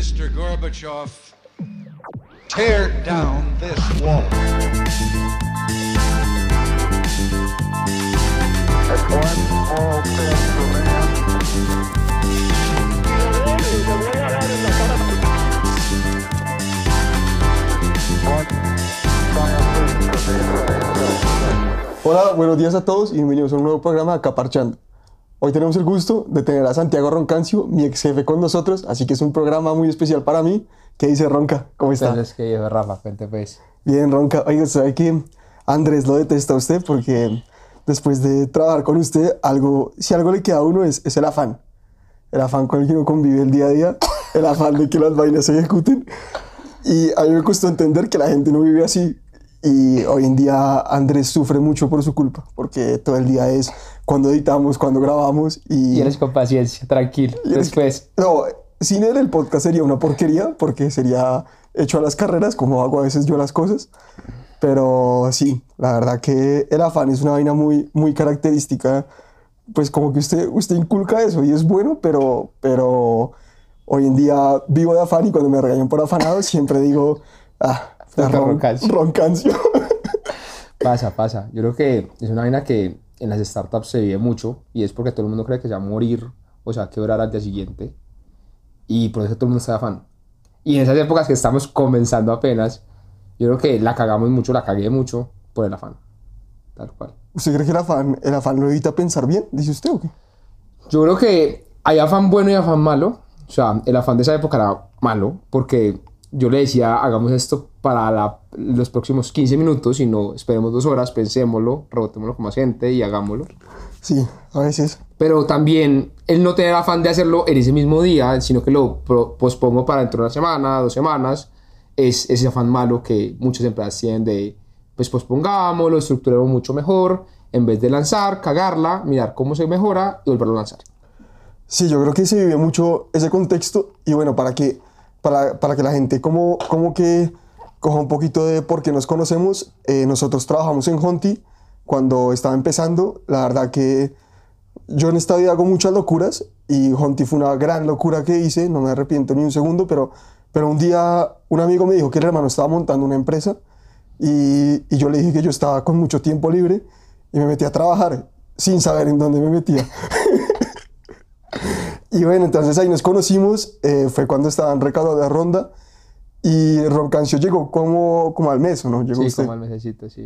Mr. Gorbachev, tear down this wall. Hola, buenos días a todos y bienvenidos a un nuevo programa de Acá Parchando. Hoy tenemos el gusto de tener a Santiago Roncancio, mi ex jefe con nosotros, así que es un programa muy especial para mí. ¿Qué dice Ronca? ¿Cómo está? Entonces, que yo, Rafa, cuente pues. Bien, Ronca. Oiga, ¿sabe que Andrés lo detesta a usted? Porque después de trabajar con usted, algo, si algo le queda a uno es, es el afán. El afán con el que uno convive el día a día, el afán de que las vainas se ejecuten. Y a mí me costó entender que la gente no vive así. Y hoy en día Andrés sufre mucho por su culpa, porque todo el día es cuando editamos, cuando grabamos y... Y eres con paciencia, tranquilo. y Después, No, sin él el podcast sería una porquería, porque sería hecho a las carreras, como hago a veces yo las cosas. Pero sí, la verdad que el afán es una vaina muy, muy característica, pues como que usted, usted inculca eso y es bueno, pero, pero hoy en día vivo de afán y cuando me regañan por afanado siempre digo, ah, Ronca- ron- roncancio. roncancio. pasa, pasa. Yo creo que es una vaina que en las startups se vive mucho y es porque todo el mundo cree que se va a morir o se va a quebrar al día siguiente. Y por eso todo el mundo está de afán. Y en esas épocas que estamos comenzando apenas, yo creo que la cagamos mucho, la cagué mucho por el afán. Tal cual. ¿Usted cree que el afán, el afán lo evita pensar bien? ¿Dice usted o qué? Yo creo que hay afán bueno y afán malo. O sea, el afán de esa época era malo porque yo le decía, hagamos esto para la- los próximos 15 minutos y no esperemos dos horas, pensémoslo, rebotémoslo con más gente y hagámoslo. Sí, a veces. Pero también el no tener afán de hacerlo en ese mismo día, sino que lo pospongo para dentro de una semana, dos semanas, es ese afán malo que muchas empresas tienen de, pues pospongamos, lo estructuremos mucho mejor, en vez de lanzar, cagarla, mirar cómo se mejora y volverlo a lanzar. Sí, yo creo que se vive mucho ese contexto y bueno, para que, para, para que la gente como, como que coja un poquito de por qué nos conocemos, eh, nosotros trabajamos en Honti cuando estaba empezando, la verdad que yo en esta vida hago muchas locuras y Honti fue una gran locura que hice, no me arrepiento ni un segundo, pero, pero un día un amigo me dijo que el hermano estaba montando una empresa y, y yo le dije que yo estaba con mucho tiempo libre y me metí a trabajar sin saber en dónde me metía. Y bueno, entonces ahí nos conocimos, eh, fue cuando estaba en recaudo de ronda y Roncancio llegó como, como al mes, ¿o no? Llegó Sí, usted. como al mesecito, sí.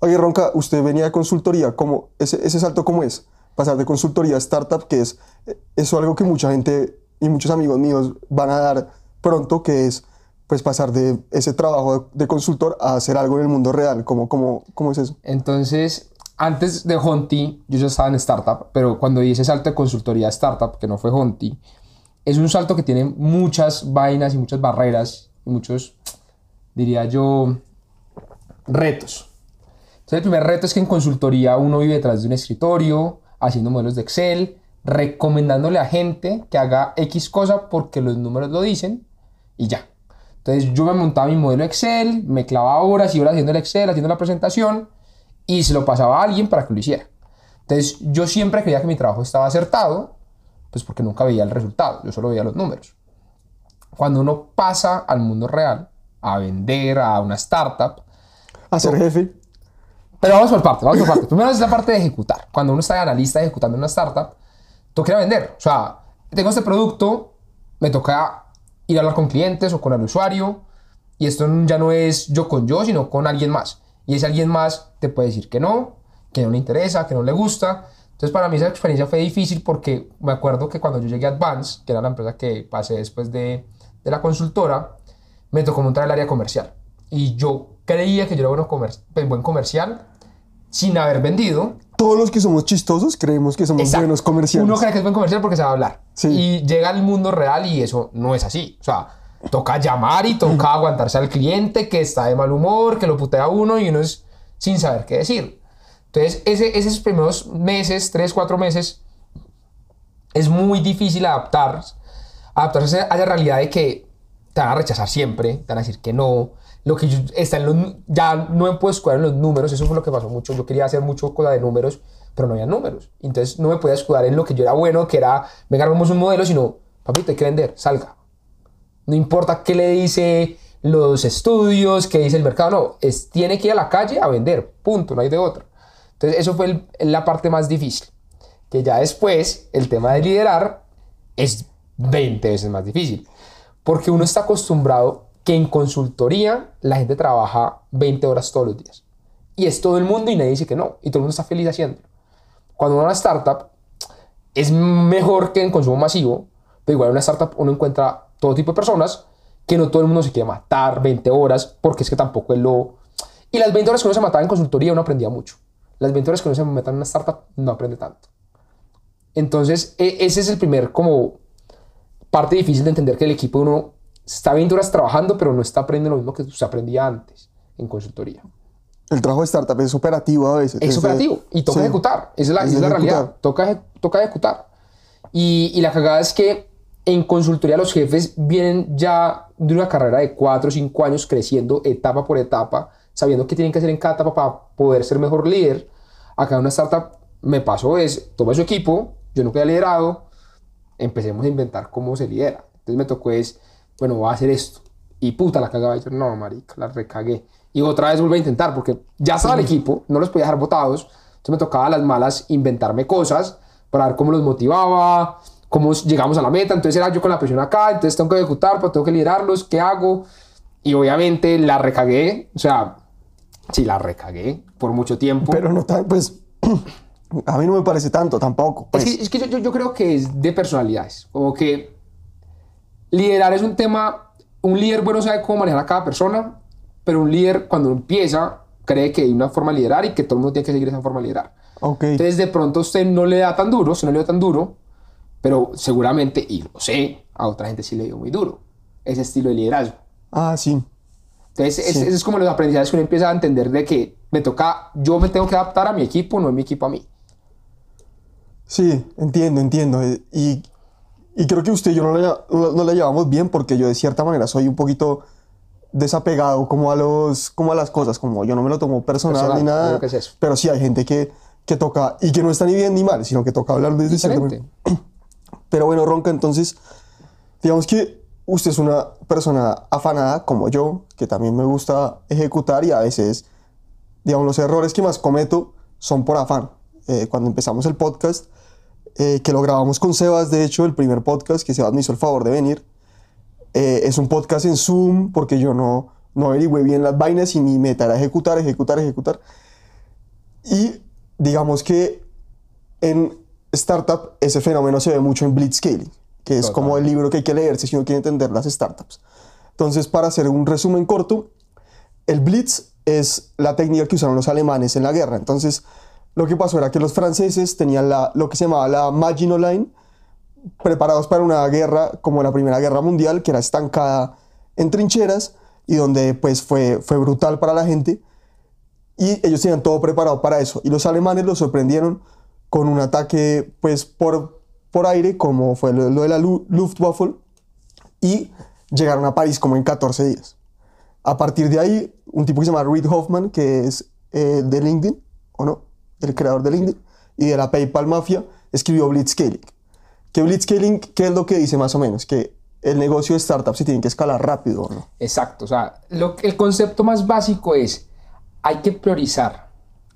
Oye, Ronca, usted venía de consultoría, ¿cómo, ese, ese salto cómo es? Pasar de consultoría a startup, que es eh, eso algo que mucha gente y muchos amigos míos van a dar pronto, que es pues pasar de ese trabajo de, de consultor a hacer algo en el mundo real. ¿Cómo, cómo, cómo es eso? Entonces, antes de Honti, yo ya estaba en startup, pero cuando ese salto de consultoría a startup, que no fue Honti, es un salto que tiene muchas vainas y muchas barreras y muchos, diría yo, retos. Entonces, el primer reto es que en consultoría uno vive detrás de un escritorio, haciendo modelos de Excel, recomendándole a gente que haga X cosa porque los números lo dicen y ya. Entonces yo me montaba mi modelo Excel, me clavaba horas y horas haciendo el Excel, haciendo la presentación y se lo pasaba a alguien para que lo hiciera. Entonces yo siempre creía que mi trabajo estaba acertado, pues porque nunca veía el resultado, yo solo veía los números. Cuando uno pasa al mundo real, a vender a una startup, A ser jefe. pero vamos por parte, vamos por parte. Primero es la parte de ejecutar. Cuando uno está de analista ejecutando una startup, toca vender. O sea, tengo este producto, me toca ir a hablar con clientes o con el usuario. Y esto ya no es yo con yo, sino con alguien más. Y ese alguien más te puede decir que no, que no le interesa, que no le gusta. Entonces para mí esa experiencia fue difícil porque me acuerdo que cuando yo llegué a Advance, que era la empresa que pasé después de, de la consultora, me tocó montar el área comercial. Y yo creía que yo era bueno comer pues, buen comercial sin haber vendido. Todos los que somos chistosos creemos que somos Exacto. buenos comerciales. Uno cree que es buen comercial porque sabe hablar. Sí. Y llega al mundo real y eso no es así. O sea, toca llamar y toca aguantarse al cliente que está de mal humor, que lo putea uno y uno es sin saber qué decir. Entonces, ese, esos primeros meses, tres, cuatro meses, es muy difícil adaptar, adaptarse a la realidad de que te van a rechazar siempre, te van a decir que no. Lo que yo- está en los, ya no puedo escudar en los números, eso fue lo que pasó mucho. Yo quería hacer mucho cosa de números, pero no había números. Entonces no me podía escudar en lo que yo era bueno, que era, venga, un modelo, sino, papito, hay que vender, salga. No importa qué le dice los estudios, qué dice el mercado, no, es, tiene que ir a la calle a vender, punto, no hay de otra. Entonces eso fue la parte más difícil, que ya después el tema de liderar es 20 veces más difícil, porque uno está acostumbrado que en consultoría la gente trabaja 20 horas todos los días. Y es todo el mundo y nadie dice que no, y todo el mundo está feliz haciéndolo. Cuando una startup, es mejor que en consumo masivo, pero igual en una startup uno encuentra todo tipo de personas que no todo el mundo se quiere matar 20 horas, porque es que tampoco es lo... Y las 20 horas que uno se mataba en consultoría uno aprendía mucho. Las 20 horas que uno se meta en una startup no aprende tanto. Entonces, e- ese es el primer como parte difícil de entender que el equipo de uno está 20 horas trabajando, pero no está aprendiendo lo mismo que se aprendía antes en consultoría. El trabajo de startup es operativo a veces. Es operativo y toca sí. ejecutar. Esa es la, Es es la realidad. Toca, toca ejecutar. Y, y la cagada es que en consultoría los jefes vienen ya de una carrera de 4 o 5 años creciendo etapa por etapa, sabiendo qué tienen que hacer en cada etapa para poder ser mejor líder. Acá en una startup me pasó es, toma su equipo, yo nunca había liderado, empecemos a inventar cómo se lidera. Entonces me tocó es, bueno, voy a hacer esto. Y puta, la cagaba. Y yo, no, marica, la recagué. Y otra vez volví a intentar, porque ya estaba el equipo, no los podía dejar botados. Entonces me tocaba a las malas inventarme cosas para ver cómo los motivaba, cómo llegamos a la meta. Entonces era yo con la presión acá, entonces tengo que ejecutar, pero tengo que liderarlos, ¿qué hago? Y obviamente la recagué, o sea, sí, la recagué por mucho tiempo. Pero no tan, pues, a mí no me parece tanto tampoco. Pues. Es que, es que yo, yo- yo creo que es de personalidades. Como que liderar es un tema. Un líder bueno sabe cómo manejar a cada persona, pero un líder cuando empieza cree que hay una forma de liderar y que todo el mundo tiene que seguir esa forma de liderar. ok. Entonces de pronto a usted no le da tan duro, usted no le da tan duro, pero seguramente, y lo sé, a otra gente sí le dio muy duro ese estilo de liderazgo. ah, sí. Entonces, es, Sí. ese es como los aprendizajes que uno empieza a entender de que me toca, yo me tengo que adaptar a mi equipo, no mi equipo a mí. Sí, entiendo, entiendo. Y, y creo que usted y yo no la, no, la llevamos bien porque yo de cierta manera soy un poquito desapegado como a, los, como a las cosas, como yo no me lo tomo personal, Personal, ni nada. que es eso. Pero sí hay gente que, que toca, y que no está ni bien ni mal, sino que toca hablar desde Diferente. Pero bueno, Ronca, entonces, digamos que usted es una persona afanada como yo, que también me gusta ejecutar y a veces, digamos, los errores que más cometo son por afán. Eh, cuando empezamos el podcast, eh, que lo grabamos con Sebas, de hecho, el primer podcast que Sebas me hizo el favor de venir, eh, es un podcast en Zoom porque yo no, no averigüé bien las vainas y mi meta era ejecutar, ejecutar, ejecutar. Y digamos que en startup ese fenómeno se ve mucho en Blitzscaling, que es Total. como el libro que hay que leerse si uno quiere entender las startups. Entonces, para hacer un resumen corto, el Blitz es la técnica que usaron los alemanes en la guerra. Entonces, lo que pasó era que los franceses tenían la, lo que se llamaba la Maginot Line, preparados para una guerra como la Primera Guerra Mundial, que era estancada en trincheras y donde pues fue, fue brutal para la gente. Y ellos tenían todo preparado para eso. Y los alemanes los sorprendieron con un ataque pues por, por aire, como fue lo, lo de la Lu- Luftwaffe, y llegaron a París como en 14 días. A partir de ahí, un tipo que se llama Reid Hoffman, que es eh, de LinkedIn, ¿o no? El creador de LinkedIn, y de la PayPal Mafia, escribió Blitzscaling. Que Blitzscaling, ¿qué es lo que dice más o menos? Que el negocio de startup se tiene que escalar rápido, ¿o ¿no? Exacto, o sea, lo, el concepto más básico es, hay que priorizar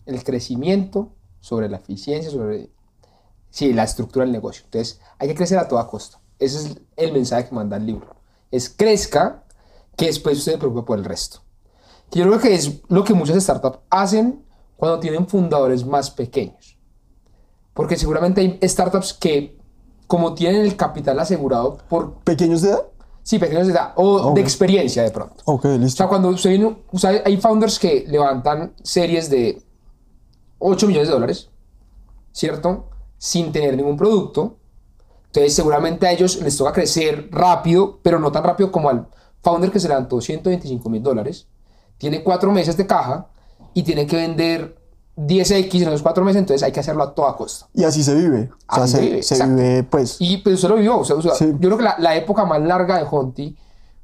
el crecimiento sobre la eficiencia, sobre sí, la estructura del negocio. Entonces, hay que crecer a toda costa. Ese es el mensaje que manda el libro. Es crezca, que después usted se preocupe por el resto. Que yo creo que es lo que muchas startups hacen cuando tienen fundadores más pequeños. Porque seguramente hay startups que, como tienen el capital asegurado por ¿Pequeños de edad? Sí, pequeños de edad o Ok. de experiencia de pronto. Ok, O listo. sea, cuando usted viene, o sea, hay founders que levantan series de 8 millones de dólares, ¿cierto? Sin tener ningún producto. Entonces, seguramente a ellos les toca crecer rápido, pero no tan rápido como al founder que se levantó 125 mil dólares, tiene cuatro meses de caja y tiene que vender 10x en esos cuatro meses, entonces hay que hacerlo a toda costa. Y así se vive. O sea, Así se, vive, se vive, pues. Y pues usted lo vivió. o sea, o sea, Sí. Yo creo que la, la época más larga de Honti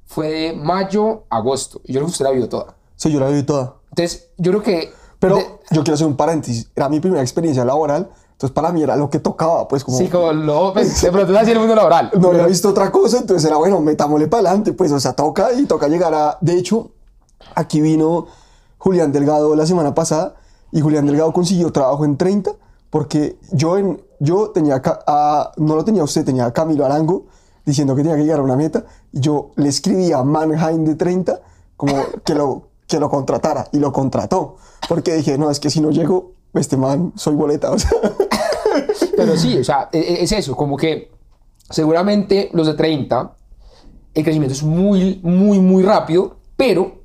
fue de mayo a agosto. Y yo creo que usted la vivió toda. Sí, yo la viví toda. Entonces, yo creo que. Pero de- yo quiero hacer un paréntesis. Era mi primera experiencia laboral, Entonces para mí era lo que tocaba, pues como... Sí, como lo, pues, de pronto así el mundo laboral. no había visto otra cosa, entonces era bueno, metámosle para adelante, pues, o sea, toca y toca llegar a. De hecho, aquí vino Julián Delgado la semana pasada y Julián Delgado consiguió trabajo en 30 porque yo, en, yo tenía, a, no lo tenía usted, tenía a Camilo Arango diciendo que tenía que llegar a una meta y yo le escribí a Mannheim de 30 como que lo, que lo contratara y lo contrató porque dije, no, es que si no llego, este man, soy boleta, o sea. Pero sí, o sea, e- e- es eso, como que seguramente los de 30, el crecimiento es muy, muy, muy rápido, pero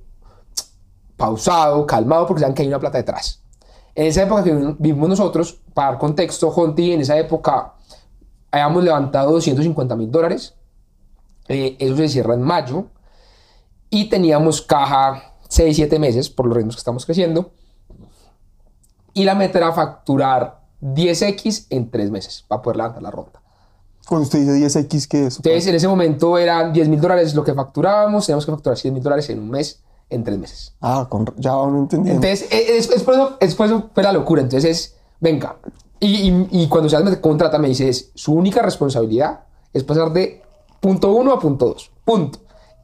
pausado, calmado, porque saben que hay una plata detrás. En esa época que vivimos nosotros, para dar contexto, Honti, en esa época habíamos levantado 250 mil dólares, eh, eso se cierra en mayo, y teníamos caja 6, 7 meses por los ritmos que estamos creciendo, y la meta era facturar 10x en 3 meses para poder levantar la ronda. Cuando usted dice 10X, ¿qué es? Entonces, en ese momento eran 10 mil dólares lo que facturábamos, teníamos que facturar 100 mil dólares en un mes, en 3 meses. Ah, con, ya uno entendiendo. Entonces, e- es, es por eso, es por eso fue la locura. Entonces, es, venga. Y, y, y cuando se me contrata, me dice, es, su única responsabilidad es pasar de punto 1 a punto 2. Punto.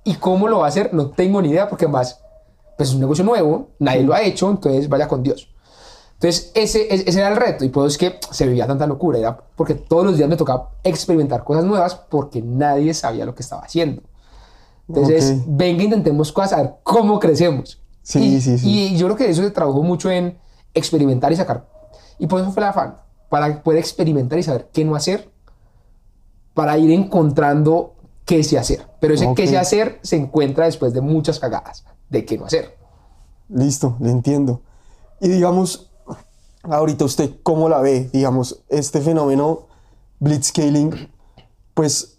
¿Y cómo lo va a hacer? No tengo ni idea, porque más, pues es un negocio nuevo, nadie lo ha hecho, entonces vaya con Dios. Entonces, ese, ese era el reto. Y por eso es que se vivía tanta locura. Era porque todos los días me tocaba experimentar cosas nuevas porque nadie sabía lo que estaba haciendo. Entonces, Ok. venga, intentemos cosas, a ver cómo crecemos. Sí, y, sí, sí. Y yo creo que eso se trabajó mucho en experimentar y sacar. Y por eso fue el afán. Para poder experimentar y saber qué no hacer. Para ir encontrando qué sí hacer. Pero ese qué Ok. sí hacer se encuentra después de muchas cagadas de qué no hacer. Listo, le entiendo. Y digamos, ahorita usted, ¿cómo la ve? Digamos, este fenómeno blitzscaling, pues,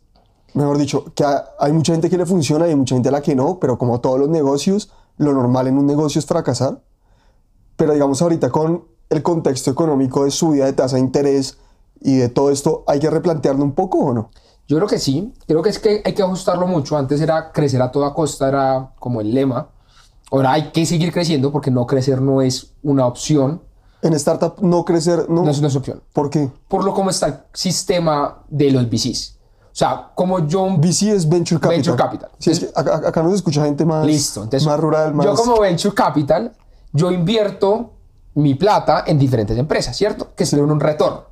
mejor dicho, que ha- hay mucha gente que le funciona y hay mucha gente a la que no, pero como todos los negocios, lo normal en un negocio es fracasar. Pero digamos, ahorita con el contexto económico de subida de tasa de interés y de todo esto, ¿hay que replantearlo un poco o no? Yo creo que sí, creo que es que hay que ajustarlo mucho. Antes era crecer a toda costa, era como el lema. Ahora hay que seguir creciendo porque no crecer no es una opción, En startup no crecer, no. no es una opción. ¿Por qué? Por lo como está el sistema de los VCs. O sea, como yo... VC es Venture Capital. Venture Capital. Sí, es que acá, acá nos escucha gente más, Listo. Entonces, más rural, más... Yo como Venture Capital, yo invierto mi plata en diferentes empresas, ¿cierto? Que esperan un retorno.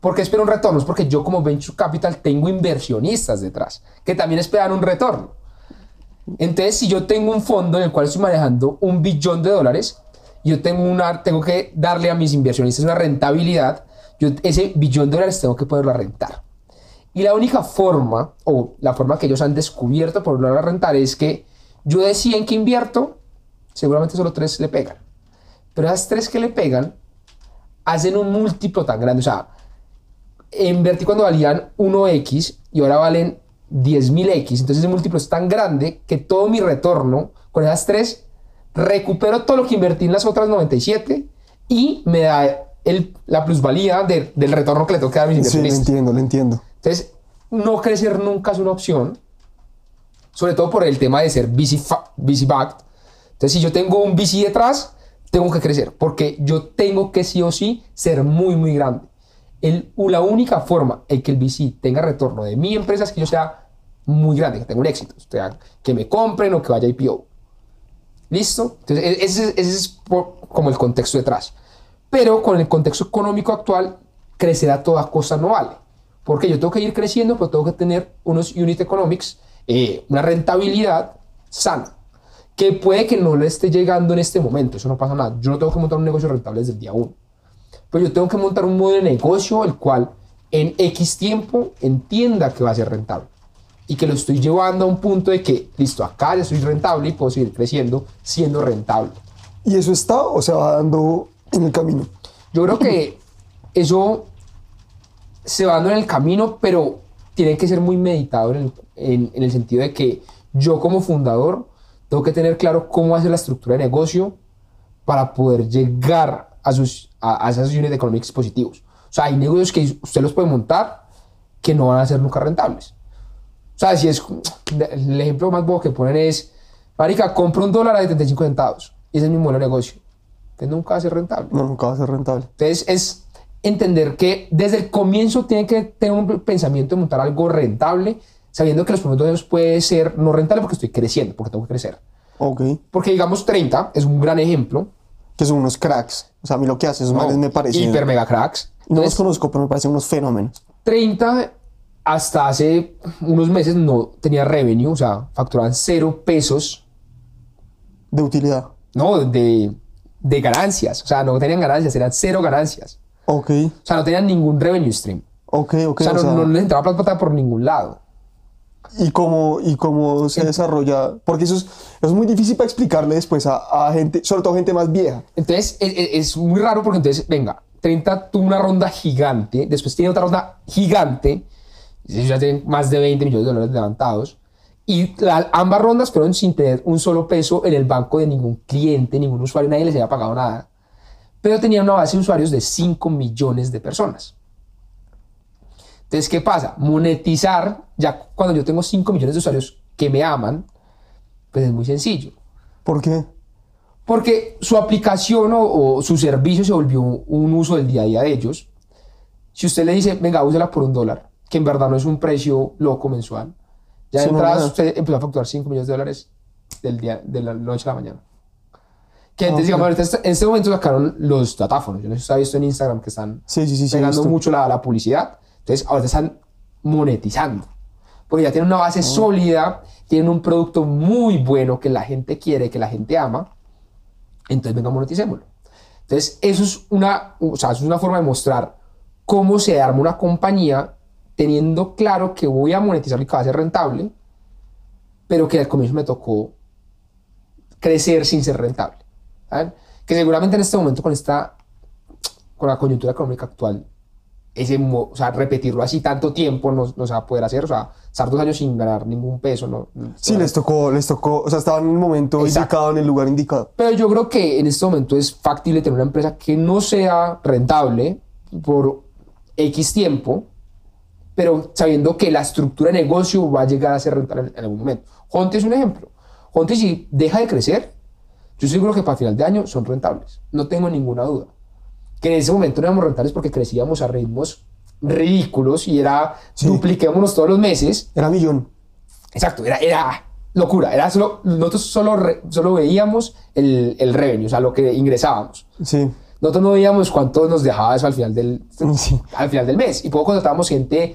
¿Por qué espero un retorno? Es porque yo como Venture Capital tengo inversionistas detrás que también esperan un retorno. Entonces, si yo tengo un fondo en el cual estoy manejando un billón de dólares, yo tengo, una, tengo que darle a mis inversionistas una rentabilidad, yo ese billón de dólares tengo que poderlo rentar. Y la única forma, o la forma que ellos han descubierto por lograr rentar, es que yo de 100 que invierto, seguramente solo 3 le pegan. Pero esas 3 que le pegan hacen un múltiplo tan grande. O sea, invertí cuando valían 1x y ahora valen 10.000x. Entonces ese múltiplo es tan grande que todo mi retorno con esas 3 recupero todo lo que invertí en las otras 97 y me da el- la plusvalía de- del retorno que le toca a mis Sí, le inversionistas. entiendo, le entiendo. Entonces, no crecer nunca es una opción, sobre todo por el tema de ser VC backed. Entonces, si yo tengo un VC detrás, tengo que crecer, porque yo tengo que sí o sí ser muy, muy grande. El, la única forma en que el VC tenga retorno de mi empresa es que yo sea muy grande, que tenga un éxito, o sea, que me compren o que vaya IPO. ¿Listo? Entonces, e- ese, ese es por- como el contexto detrás. Pero con el contexto económico actual, crecer a toda costa no vale. Porque yo tengo que ir creciendo, pero tengo que tener unos unit economics, eh, una rentabilidad sana. Que puede que no le esté llegando en este momento, eso no pasa nada. Yo no tengo que montar un negocio rentable desde el día uno. Pero yo tengo que montar un modelo de negocio el cual en X tiempo entienda que va a ser rentable. Y que lo estoy llevando a un punto de que, listo, acá ya soy rentable y puedo seguir creciendo siendo rentable. ¿Y eso está o se va dando en el camino? Yo creo que eso se va dando en el camino, pero tiene que ser muy meditado en el, en- en el sentido de que yo como fundador tengo que tener claro cómo hacer la estructura de negocio para poder llegar a, sus, a, a esas unit economics positivos. O sea, hay negocios que usted los puede montar que no van a ser nunca rentables. O sea, si es el ejemplo más bobo que ponen es, marica, compro un dólar a 75 centavos y ese es mi modelo de negocio. Que nunca va a ser rentable. No, nunca va a ser rentable. Entonces, es, entender que desde el comienzo tiene que tener un pensamiento de montar algo rentable, sabiendo que los primeros dos años puede ser no rentable porque estoy creciendo, porque tengo que crecer. Ok. Porque digamos 30 es un gran ejemplo. Que son unos cracks. O sea, a mí lo que hacen esos ¿no? manes me parecen... Hiper mega cracks. No los Entonces, conozco, pero me parecen unos fenómenos. 30 hasta hace unos meses no tenía revenue, o sea, facturaban cero pesos, De utilidad. no, de, de ganancias. O sea, no tenían ganancias, eran cero ganancias. Ok. O sea, no tenían ningún revenue stream. Ok, ok. O sea, o no, sea, no les entraba plata por ningún lado. Y cómo, y cómo se desarrolla, porque eso es, eso es muy difícil para explicarle después a, a gente, sobre todo gente más vieja. Entonces, es, es- es muy raro porque entonces, venga, 30 tuvo una ronda gigante, después tiene otra ronda gigante, ya tienen más de 20 millones de dólares levantados, y la- ambas rondas fueron sin tener un solo peso en el banco de ningún cliente, ningún usuario, nadie les había pagado nada, pero tenían una base de usuarios de 5 millones de personas. Entonces, ¿qué pasa? Monetizar, ya cuando yo tengo 5 millones de usuarios que me aman, pues es muy sencillo. ¿Por qué? Porque su aplicación o, o su servicio se volvió un uso del día a día de ellos. Si usted le dice, venga, úsela por un dólar, que en verdad no es un precio loco mensual, ya de Sí, no, entrada usted empezó a facturar 5 millones de dólares del día, de la noche a la mañana. Que Ah, entonces, ok. digamos, ahorita est- en este momento sacaron los datáfonos. Yo no sé si usted ha visto en Instagram que están Sí, sí, pegando mucho la, la publicidad. Entonces, ahora están monetizando. Porque ya tienen una base sólida, tienen un producto muy bueno que la gente quiere, que la gente ama. Entonces, venga, moneticémoslo. Entonces, eso es una, o sea, eso es una forma de mostrar cómo se arma una compañía teniendo claro que voy a monetizar y que va a ser rentable, pero que al comienzo me tocó crecer sin ser rentable. ¿saben? Que seguramente en este momento con esta con la coyuntura económica actual, ese, o sea, repetirlo así tanto tiempo no, no se va a poder hacer. O sea, estar dos años sin ganar ningún peso. No, no- Sí, les tocó, les tocó, o sea, estaban en el momento Exacto. indicado, en el lugar indicado. Pero yo creo que en este momento es factible tener una empresa que no sea rentable por X tiempo, pero sabiendo que la estructura de negocio va a llegar a ser rentable en, en algún momento. Honte es un ejemplo. Honte si deja de crecer, yo seguro que para final de año son rentables. No tengo ninguna duda. Que en ese momento no éramos rentables porque crecíamos a ritmos ridículos y era Sí. dupliquémonos todos los meses Era millón. Exacto, era, era locura. Era solo, nosotros solo, re- solo veíamos el, el revenue, o sea, lo que ingresábamos. Sí. Nosotros no veíamos cuánto nos dejaba eso al final del, Sí. al final del mes. Y poco contratábamos gente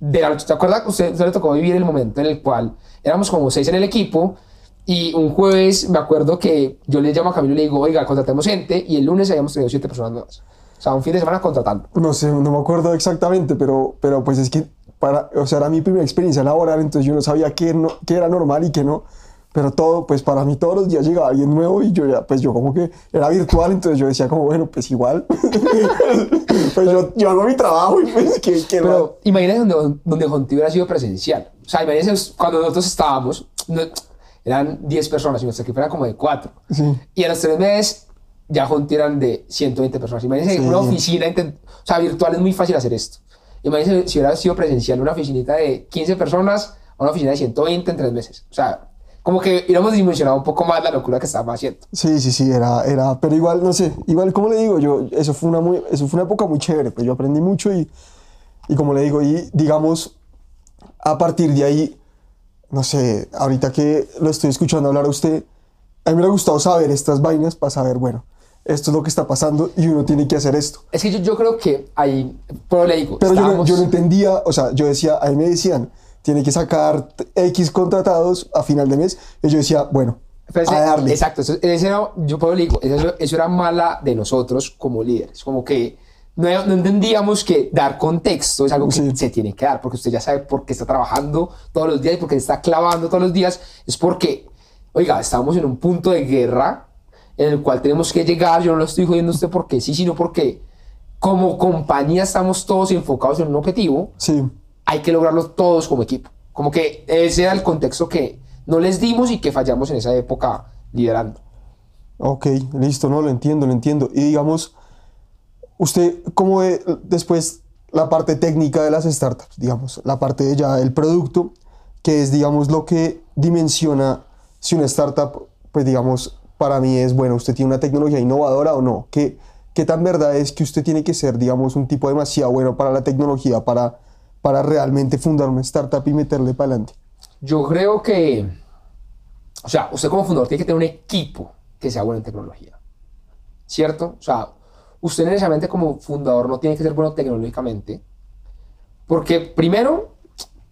de la noche. ¿Se acuerda? Usted, usted le tocó vivir el momento en el cual éramos como seis en el equipo. Y un jueves me acuerdo que yo le llamo a Camilo y le digo, oiga, contratemos gente. Y el lunes habíamos tenido siete personas nuevas. O sea, un fin de semana contratando. No sé, no me acuerdo exactamente, pero, pero pues es que, para, o sea, era mi primera experiencia laboral, entonces yo no sabía qué, no, qué era normal y qué no. Pero todo, pues para mí todos los días llegaba alguien nuevo y yo ya, pues yo como que era virtual, entonces yo decía como, bueno, pues igual. pues yo, yo hago mi trabajo y pues que... Pero imagínense donde, donde Jonti hubiera sido presencial. O sea, imagínense cuando nosotros estábamos, no- eran 10 personas y nuestro equipo era como de 4. Sí. Y a los tres meses ya Jonti eran de 120 personas. Imagínense Sí. una oficina, o sea, virtual es muy fácil hacer esto. Imagínense si hubiera sido presencial una oficinita de 15 personas a una oficina de 120 en tres meses. O sea, como que hubiéramos dimensionado un poco más la locura que estábamos haciendo. Sí, sí, sí, era, era, pero igual, no sé, igual como le digo, yo, eso fue una, muy, eso fue una época muy chévere, pues yo aprendí mucho y, y como le digo, y digamos, a partir de ahí, no sé, ahorita que lo estoy escuchando hablar a usted, a mí me ha gustado saber estas vainas para saber, bueno, esto es lo que está pasando y uno tiene que hacer esto. Es que yo, yo creo que ahí, pero le digo, Pero yo no, yo no entendía, o sea, yo decía, a mí me decían, tiene que sacar X contratados a final de mes, y yo decía, bueno, Pero ese- a darle. Exacto, eso, ese era- yo puedo le digo, eso, eso era mala de nosotros como líderes, como que no, no entendíamos que dar contexto es algo que Sí. se tiene que dar, porque usted ya sabe por qué está trabajando todos los días y por qué está clavando todos los días, es porque, oiga, estamos en un punto de guerra en el cual tenemos que llegar, yo no lo estoy jodiendo a usted porque sí, sino porque como compañía estamos todos enfocados en un objetivo, Sí, hay que lograrlo todos como equipo. Como que ese era el contexto que no les dimos y que fallamos en esa época liderando. Ok, listo, no, lo entiendo, lo entiendo. Y digamos, usted, ¿cómo ve después la parte técnica de las startups? Digamos, la parte de ya del producto, que es, digamos, lo que dimensiona si una startup, pues digamos, para mí es, bueno, usted tiene una tecnología innovadora o no. ¿Qué, ¿qué tan verdad es que usted tiene que ser, digamos, un tipo demasiado bueno para la tecnología para, para realmente fundar una startup y meterle para adelante? Yo creo que, o sea, usted como fundador tiene que tener un equipo que sea bueno en tecnología, ¿cierto? O sea, usted necesariamente como fundador no tiene que ser bueno tecnológicamente, porque primero,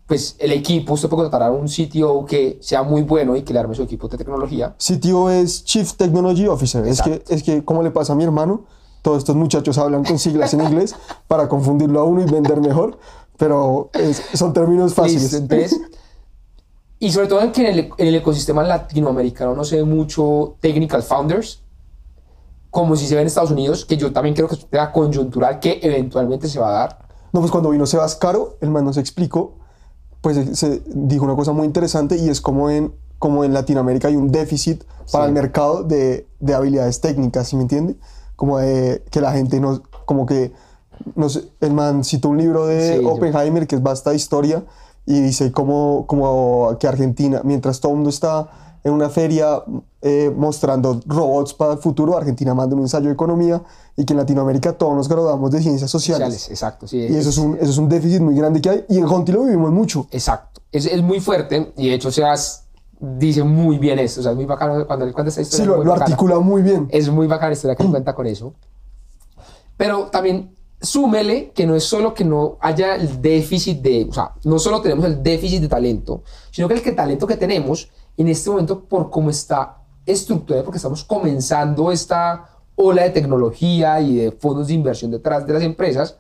pues el equipo, usted puede contratar a un CTO que sea muy bueno y que le arme su equipo de tecnología. CTO es Chief Technology Officer. Es que, es que, como le pasa a mi hermano, todos estos muchachos hablan con siglas en inglés para confundirlo a uno y vender mejor, pero es- son términos fáciles. Entonces, y sobre todo en que en el, en el ecosistema latinoamericano no se ve mucho technical founders, como si se ve en Estados Unidos, que yo también creo que es un tema coyuntural que eventualmente se va a dar. No, pues cuando vino Sebas Caro, el man nos explicó, pues se- se dijo una cosa muy interesante y es como en, como en Latinoamérica hay un déficit para Sí. el mercado de, de habilidades técnicas, ¿sí me entiende? Como de que la gente no, como que, no sé, el man citó un libro de Sí, yo- Oppenheimer que es vasta historia y dice como, como que Argentina, mientras todo el mundo está en una feria eh, mostrando robots para el futuro, Argentina manda un ensayo de economía y que en Latinoamérica todos nos graduamos de ciencias sociales. Sociales, exacto, sí. Y eso es, un, eso es un déficit muy grande que hay. Y en Honti lo vivimos mucho. Exacto. Es, es muy fuerte y de hecho Sebas dice muy bien esto. O sea, es muy bacano cuando él cuenta esta historia. Sí, es lo, muy lo articula muy bien. Es muy bacana la historia que cuenta con eso. Pero también súmele que no es solo que no haya el déficit de, o sea, no solo tenemos el déficit de talento, sino que el que talento que tenemos en este momento por cómo está estructurado, porque estamos comenzando esta ola de tecnología y de fondos de inversión detrás de las empresas,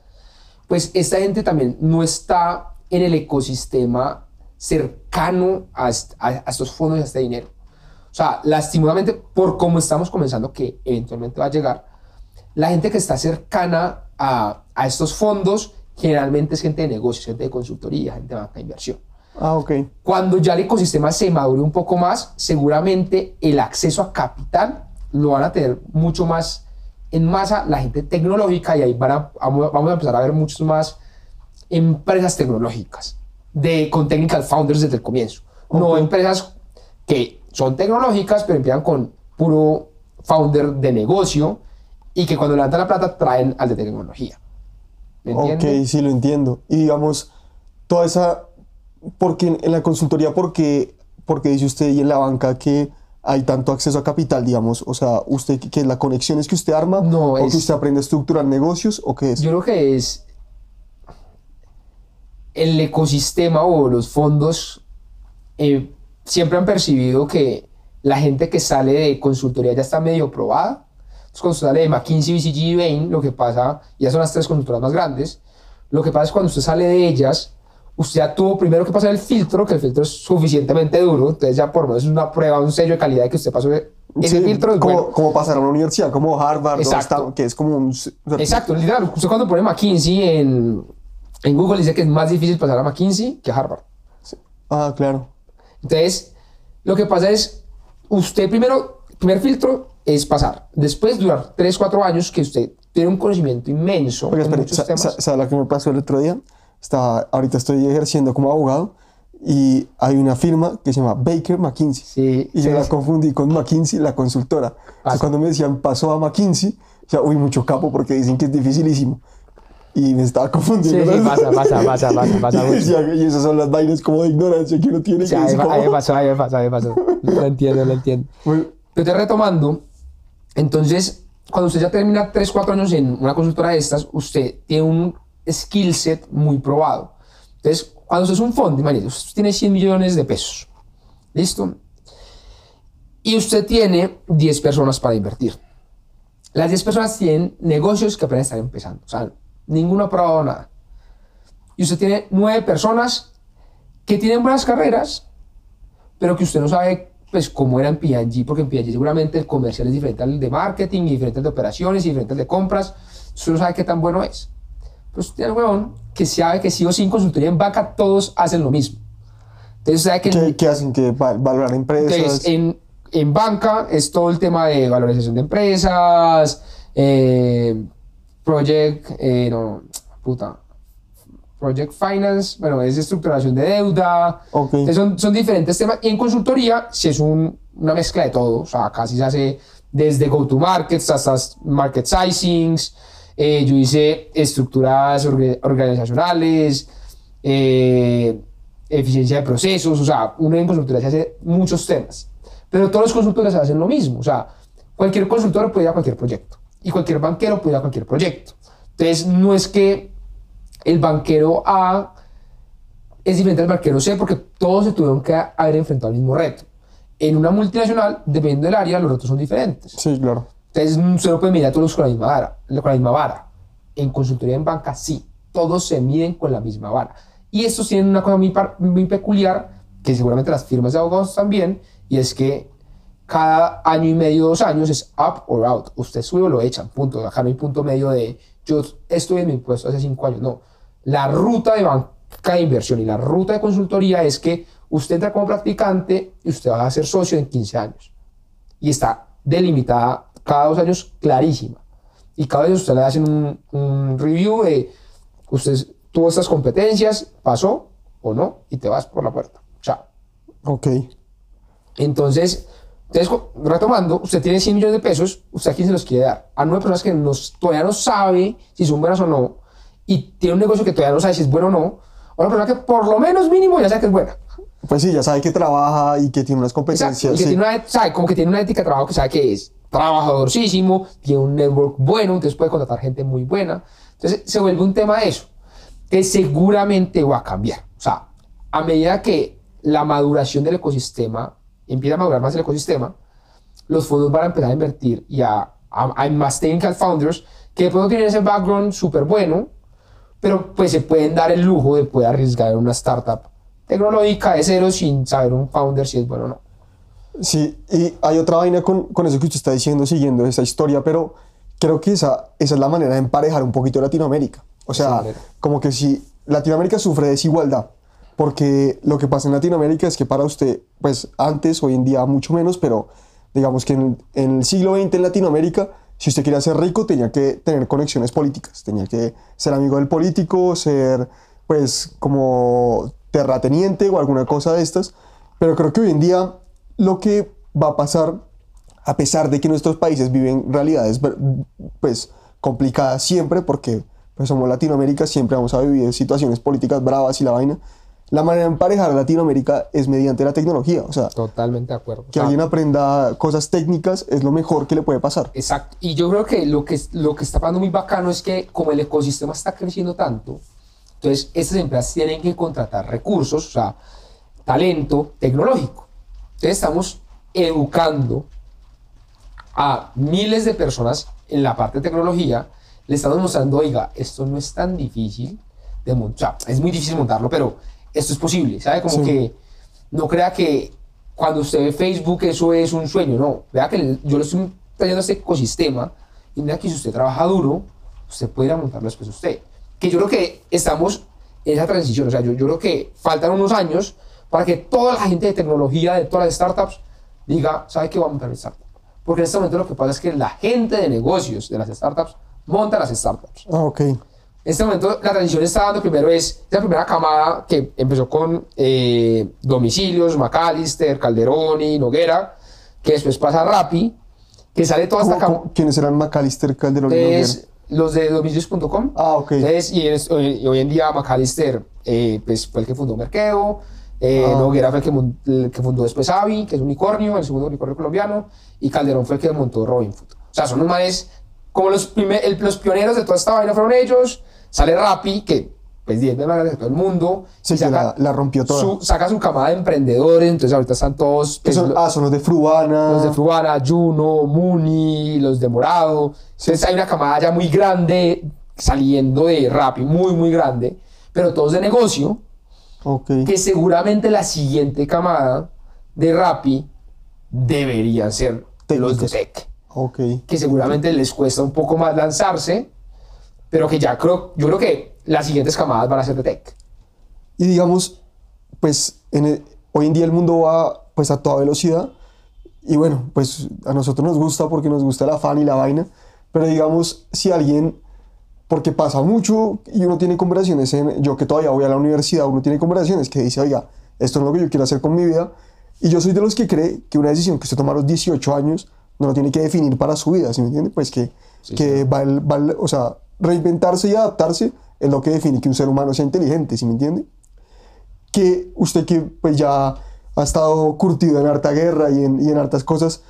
pues esta gente también no está en el ecosistema cercano a, a- a estos fondos y a este dinero. O sea, lastimosamente, por cómo estamos comenzando, que eventualmente va a llegar, la gente que está cercana a, a estos fondos generalmente es gente de negocios, gente de consultoría, gente de banca de inversión. Ah, ok. Cuando ya el ecosistema se madure un poco más, seguramente el acceso a capital lo van a tener mucho más en masa la gente tecnológica y ahí van a, vamos a empezar a ver muchas más empresas tecnológicas de, con technical founders desde el comienzo. No Ok. empresas que son tecnológicas pero empiezan con puro founder de negocio y que cuando levantan la plata traen al de tecnología. ¿Me Ok, entiendes? sí, lo entiendo. Y digamos, toda esa. Porque en, la consultoría, porque, porque dice usted y en la banca que hay tanto acceso a capital, digamos. O sea, usted, que que la conexión es que usted arma, No, o es- que usted aprende a estructurar negocios, o qué es. Yo creo que es el ecosistema o los fondos eh, siempre han percibido que la gente que sale de consultoría ya está medio probada. Entonces, cuando usted sale de McKinsey, BCG y Bain, lo que pasa, ya son las tres consultoras más grandes, lo que pasa es cuando usted sale de ellas, usted ya tuvo primero que pasar el filtro, que el filtro es suficientemente duro, entonces ya por lo menos es una prueba, un sello de calidad de que usted pasó ese Sí, filtro. Es como, bueno. como pasar a una universidad, como Harvard, Exacto. Que es como un. Exacto, literal. Usted cuando pone McKinsey en, en Google dice que es más difícil pasar a McKinsey que a Harvard. Ah, claro. Entonces, lo que pasa es, usted primero, primer filtro es pasar. Después durar 3, 4 años que usted tiene un conocimiento inmenso Oiga, ¿sabe la que me pasó el otro día? Estaba, ahorita estoy ejerciendo como abogado y hay una firma que se llama Baker McKinsey. Sí, Y sí, yo la sí. confundí con McKinsey, la consultora. Entonces, Pasa. cuando me decían pasó a McKinsey, sea, uy, mucho capo porque dicen que es dificilísimo. Y me estaba Sí, confundiendo. sí, pasa, pasa, pasa, pasa, pasa Y decía, y esas son las vainas como de ignorancia que uno tiene. Sí, que ahí va- como- ahí me pasó, ahí pasó, ahí me pasó. Lo entiendo, lo entiendo. Bueno, Pero te retomando, entonces, cuando usted ya termina 3, 4 años en una consultora de estas, usted tiene un skill set muy probado. Entonces, cuando usted es un fondo, imagínese, usted tiene 100 millones de pesos. ¿Listo? Y usted tiene 10 personas para invertir. Las 10 personas tienen negocios que apenas están empezando. O sea, ninguno ha probado nada. Y usted tiene 9 personas que tienen buenas carreras, pero que usted no sabe pues cómo era en P&G, porque en P&G seguramente el comercial es diferente al de marketing, y diferente al de operaciones, y diferente al de compras. Usted no sabe qué tan bueno es. Pero usted tiene el huevón que sabe que sí o sí en consultoría en banca todos hacen lo mismo. Entonces sabe que ¿qué, qué hacen? que va- valorar empresas? entonces, en, en banca es todo el tema de valorización de empresas, eh, project, eh, no, puta, project finance, bueno, es estructuración de deuda. Ok. Entonces, son, son diferentes temas. Y en consultoría, si es un- una mezcla de todo, o sea, casi se hace desde go-to-markets hasta market sizings, eh, yo hice estructuras orga- organizacionales, eh, eficiencia de procesos, o sea, uno en consultoría se hace muchos temas, pero todos los consultores hacen lo mismo, o sea, cualquier consultor puede ir a cualquier proyecto y cualquier banquero puede ir a cualquier proyecto. Entonces, no es que el banquero A es diferente al banquero C porque todos se tuvieron que haber enfrentado al mismo reto. En una multinacional, dependiendo del área, los retos son diferentes. Sí, claro. Entonces, mm, usted no puede medir a todos con la misma vara. Con la misma vara. En consultoría en banca, sí. Todos se miden con la misma vara. Y estos tienen una cosa muy, peculiar, que seguramente las firmas de abogados también, y es que cada año y medio, dos años, es up or out. Usted sube o lo echan, punto. Acá no punto medio de yo estoy en mi puesto hace cinco años. No. La ruta de banca de inversión y la ruta de consultoría es que usted entra como practicante y usted va a ser socio en 15 años y está delimitada cada dos años clarísima. Y cada vez usted le hacen un, un review de usted tuvo estas competencias, pasó o no, y te vas por la puerta. Chao. Ok. Entonces, entonces, retomando, usted tiene 100 millones de pesos, ¿usted a quién se los quiere dar? A nueve personas que nos, todavía no sabe si son buenas o no, y tiene un negocio que todavía no sabe si es bueno o no, a una persona que por lo menos mínimo ya sabe que es buena. Pues sí, ya sabe que trabaja y que tiene unas Exacto, competencias. y que sí. tiene una, sabe, como que tiene una ética de trabajo que sabe que es trabajadorcísimo, tiene un network bueno, entonces puede contratar gente muy buena. Entonces se vuelve un tema de eso, que seguramente va a cambiar. O sea, a medida que la maduración del ecosistema empieza a madurar más el ecosistema, los fondos van a empezar a invertir y a, hay más technical founders que de pronto tienen ese background súper bueno, pero pues se pueden dar el lujo de poder arriesgar una startup tecnológica de cero sin saber un founder si es bueno o no. Sí, y hay otra vaina con, con eso que usted está diciendo, siguiendo esa historia, pero creo que esa, esa es la manera de emparejar un poquito Latinoamérica. O sea, como que si Latinoamérica sufre desigualdad, porque lo que pasa en Latinoamérica es que para usted, pues antes, hoy en día mucho menos, pero digamos que en, en el siglo XX en Latinoamérica, si usted quería ser rico, tenía que tener conexiones políticas, tenía que ser amigo del político, ser pues como terrateniente o alguna cosa de estas, pero creo que hoy en día lo que va a pasar, a pesar de que nuestros países viven realidades pues complicadas siempre, porque pues somos Latinoamérica, siempre vamos a vivir situaciones políticas bravas y la vaina, la manera de emparejar a Latinoamérica es mediante la tecnología, o sea, Totalmente de acuerdo. Que sea, alguien aprenda cosas técnicas es lo mejor que le puede pasar. Exacto. Y yo creo que lo que, lo que está pasando muy bacano es que como el ecosistema está creciendo tanto, entonces estas empresas tienen que contratar recursos, o sea, talento tecnológico. Entonces estamos educando a miles de personas en la parte de tecnología, le estamos mostrando, oiga, esto no es tan difícil de montar, es muy difícil montarlo, pero esto es posible, ¿sabe? Como Sí. que no crea que cuando usted ve Facebook eso es un sueño, no, vea que yo lo estoy trayendo este ecosistema y mira que si usted trabaja duro, usted puede ir a montarlo después usted. Que yo creo que estamos en esa transición, o sea, yo, yo creo que faltan unos años para que toda la gente de tecnología, de todas las startups, diga, ¿sabe qué va a montar startup? Porque en este momento lo que pasa es que la gente de negocios de las startups monta las startups. Ah, ok. En este momento la transición está dando primero es esa primera camada que empezó con eh, domicilios, McAllister, Calderoni, Noguera, que después pasa a Rappi, que sale toda esta ¿Cómo- camada. ¿Quiénes eran Macalister, Calderón y Noguera? Los de domicilios.com. Ah, ok. Entonces, y, es- hoy, y hoy en día McAllister eh, pues, fue el que fundó Merkeo, eh, Ah. Noguera fue el que, el que fundó después Avi, que es un unicornio, el segundo unicornio colombiano, y Calderón fue el que montó Robinhood. O sea, son los manes, como los, primer- el- los pioneros de toda esta vaina fueron ellos, sale Rappi, que pues 10 veces más grande que todo el mundo, Sí, que la, la rompió toda. su, saca su camada de emprendedores, entonces ahorita están todos... Pues, son, ah, son los de Fruana. los de Fruana, Juno, Muni, los de Morado. Entonces hay una camada ya muy grande saliendo de Rappi, muy, muy grande, pero todos de negocio, Ok. que seguramente la siguiente camada de Rappi deberían ser los de Técnicos. tech, Ok. que seguramente les cuesta un poco más lanzarse, pero que ya creo, yo creo que las siguientes camadas van a ser de tech. Y digamos, pues en el- hoy en día el mundo va pues a toda velocidad y bueno, pues a nosotros nos gusta porque nos gusta el afán y la vaina, pero digamos, si alguien, porque pasa mucho y uno tiene conversaciones, en, yo que todavía voy a la universidad, uno tiene conversaciones que dice, oiga, esto es lo que yo quiero hacer con mi vida y yo soy de los que cree que una decisión que usted toma a los 18 años no lo tiene que definir para su vida, ¿sí me entiende? Pues que, que va el- va el- o sea, reinventarse y adaptarse es lo que define que un ser humano sea inteligente, ¿sí me entiende? Que usted que pues ya ha estado curtido en harta guerra y en, y en hartas cosas,